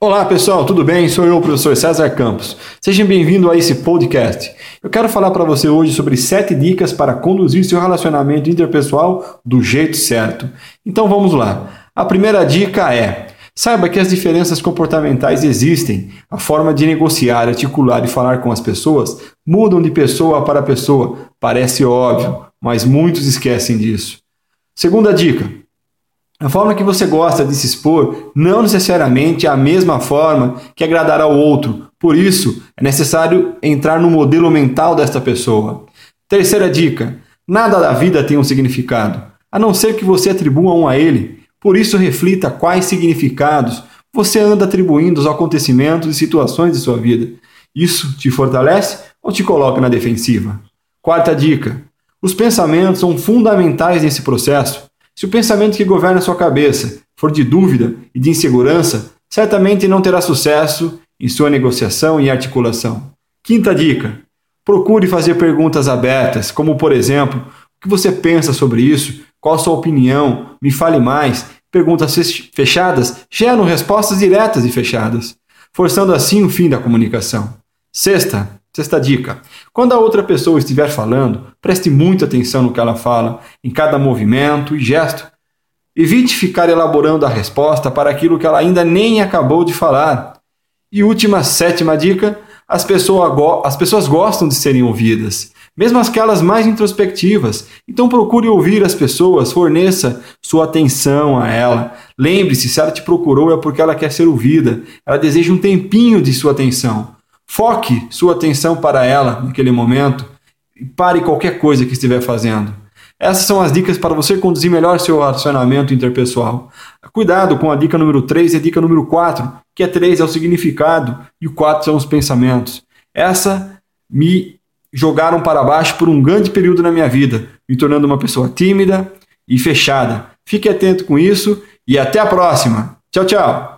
Olá pessoal, tudo bem? Sou eu, o professor César Campos. Seja bem-vindo a esse podcast. Eu quero falar para você hoje sobre sete dicas para conduzir seu relacionamento interpessoal do jeito certo. Então vamos lá. A primeira dica é: saiba que as diferenças comportamentais existem. A forma de negociar, articular e falar com as pessoas mudam de pessoa para pessoa. Parece óbvio, mas muitos esquecem disso. Segunda dica: a forma que você gosta de se expor não necessariamente é a mesma forma que agradará ao outro. Por isso, é necessário entrar no modelo mental desta pessoa. Terceira dica: nada da vida tem um significado, a não ser que você atribua um a ele. Por isso, reflita quais significados você anda atribuindo aos acontecimentos e situações de sua vida. Isso te fortalece ou te coloca na defensiva? Quarta dica: os pensamentos são fundamentais nesse processo. Se o pensamento que governa sua cabeça for de dúvida e de insegurança, certamente não terá sucesso em sua negociação e articulação. Quinta dica: procure fazer perguntas abertas, como por exemplo, o que você pensa sobre isso? Qual sua opinião? Me fale mais. Perguntas fechadas geram respostas diretas e fechadas, forçando assim o fim da comunicação. Sexta, Sexta dica: quando a outra pessoa estiver falando, preste muita atenção no que ela fala, em cada movimento e gesto. Evite ficar elaborando a resposta para aquilo que ela ainda nem acabou de falar. E última, sétima dica: as, pessoa as pessoas gostam de serem ouvidas, mesmo aquelas mais introspectivas. Então procure ouvir as pessoas, forneça sua atenção a ela. Lembre-se: se ela te procurou é porque ela quer ser ouvida, ela deseja um tempinho de sua atenção. Foque sua atenção para ela naquele momento e pare qualquer coisa que estiver fazendo. Essas são as dicas para você conduzir melhor seu relacionamento interpessoal. Cuidado com a dica número 3 e a dica número 4, que é 3 é o significado e o 4 são os pensamentos. Essa me jogaram para baixo por um grande período na minha vida, me tornando uma pessoa tímida e fechada. Fique atento com isso e até a próxima. Tchau, tchau.